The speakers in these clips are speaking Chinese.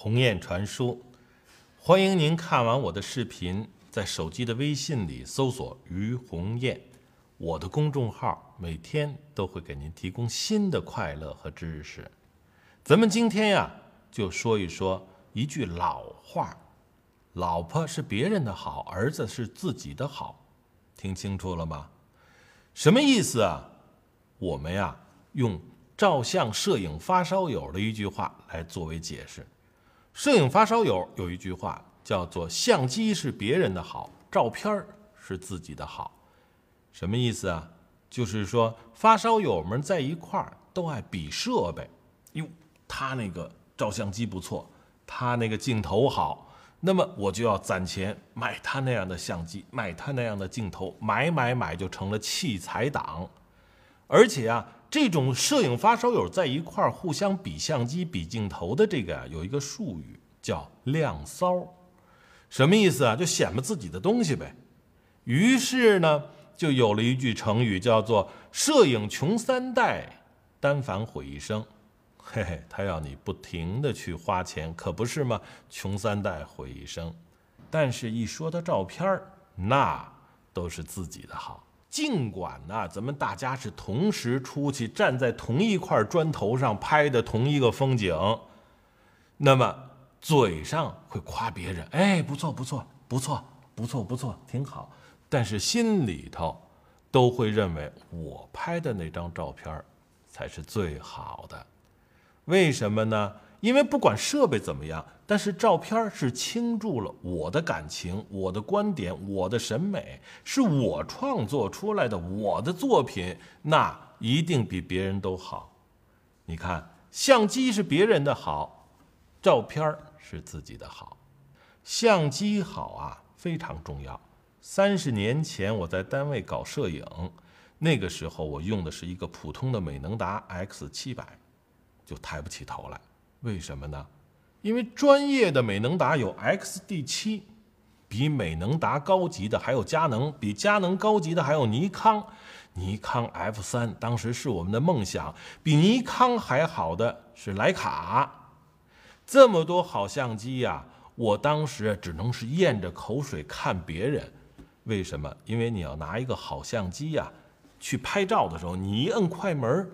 鸿雁传书，欢迎您看完我的视频，在手机的微信里搜索“于鸿雁”，我的公众号每天都会给您提供新的快乐和知识。咱们今天呀，就说一说一句老话：“老婆是别人的好，儿子是自己的好。”听清楚了吗？什么意思啊？我们呀，用照相摄影发烧友的一句话来作为解释。摄影发烧友有一句话叫做“相机是别人的好，照片是自己的好”，什么意思啊？就是说发烧友们在一块儿都爱比设备，哟，他那个照相机不错，他那个镜头好，那么我就要攒钱买他那样的相机，买他那样的镜头，买买买就成了器材党。而且啊，这种摄影发烧友在一块儿互相比相机、比镜头的这个啊，有一个术语叫“亮骚”，什么意思啊？就显摆自己的东西呗。于是呢，就有了一句成语，叫做“摄影穷三代，单反毁一生”。嘿嘿，他要你不停的去花钱，可不是吗？穷三代毁一生。但是，一说到照片儿，那都是自己的好。尽管呢，咱们大家是同时出去站在同一块砖头上拍的同一个风景，那么嘴上会夸别人，哎，不错不错不错不错不错，挺好，但是心里头都会认为我拍的那张照片才是最好的。为什么呢？因为不管设备怎么样，但是照片是倾注了我的感情、我的观点、我的审美，是我创作出来的我的作品，那一定比别人都好。你看，相机是别人的好，照片是自己的好。相机好啊，非常重要。三十年前我在单位搞摄影，那个时候我用的是一个普通的美能达 X 七百，就抬不起头来。为什么呢？因为专业的美能达有 XD 七，比美能达高级的还有佳能，比佳能高级的还有尼康，尼康 F 三当时是我们的梦想，比尼康还好的是徕卡，这么多好相机呀！我当时只能是咽着口水看别人，为什么？因为你要拿一个好相机呀，去拍照的时候，你一摁快门。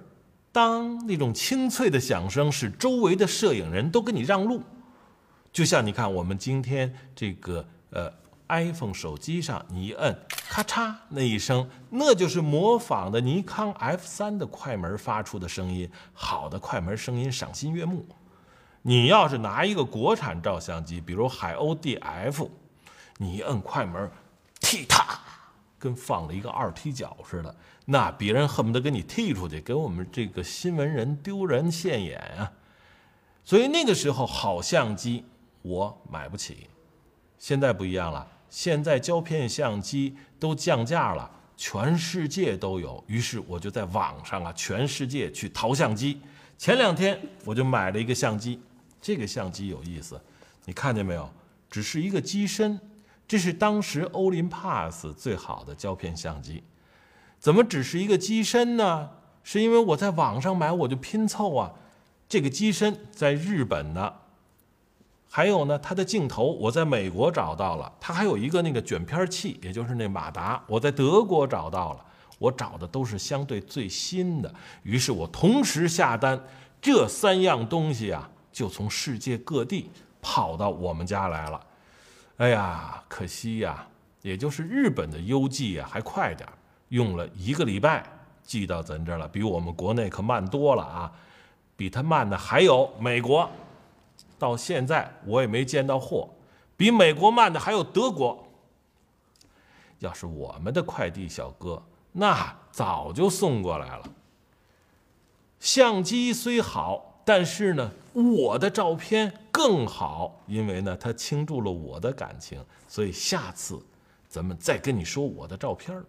当那种清脆的响声使周围的摄影人都给你让路，就像你看我们今天这个呃 iPhone 手机上，你一摁咔嚓那一声，那就是模仿的尼康 F 三的快门发出的声音。好的快门声音赏心悦目。你要是拿一个国产照相机，比如海鸥 DF，你一摁快门，踢踏。跟放了一个二踢脚似的，那别人恨不得给你踢出去，给我们这个新闻人丢人现眼啊！所以那个时候好相机我买不起，现在不一样了，现在胶片相机都降价了，全世界都有。于是我就在网上啊，全世界去淘相机。前两天我就买了一个相机，这个相机有意思，你看见没有？只是一个机身。这是当时欧林帕斯最好的胶片相机，怎么只是一个机身呢？是因为我在网上买，我就拼凑啊。这个机身在日本呢，还有呢，它的镜头我在美国找到了，它还有一个那个卷片器，也就是那马达，我在德国找到了。我找的都是相对最新的，于是我同时下单，这三样东西啊，就从世界各地跑到我们家来了。哎呀，可惜呀，也就是日本的邮寄啊还快点用了一个礼拜寄到咱这儿了，比我们国内可慢多了啊！比它慢的还有美国，到现在我也没见到货。比美国慢的还有德国。要是我们的快递小哥，那早就送过来了。相机虽好。但是呢，我的照片更好，因为呢，他倾注了我的感情，所以下次咱们再跟你说我的照片儿。